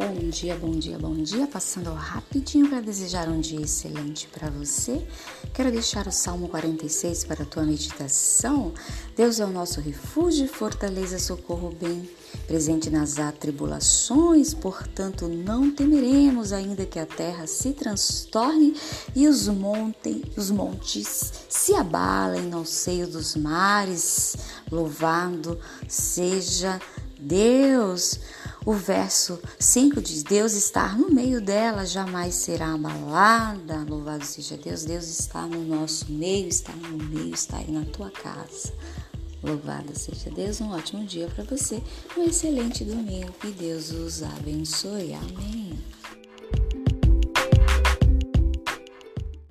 Bom dia, bom dia, bom dia. Passando rapidinho para desejar um dia excelente para você. Quero deixar o Salmo 46 para a tua meditação. Deus é o nosso refúgio, fortaleza, socorro bem presente nas atribulações, portanto não temeremos ainda que a terra se transtorne e os, monte, os montes se abalem no seio dos mares. Louvado seja Deus. O verso 5 diz: Deus está no meio dela, jamais será abalada. Louvado seja Deus. Deus está no nosso meio, está no meio, está aí na tua casa. Louvado seja Deus. Um ótimo dia para você, um excelente domingo. Que Deus os abençoe. Amém.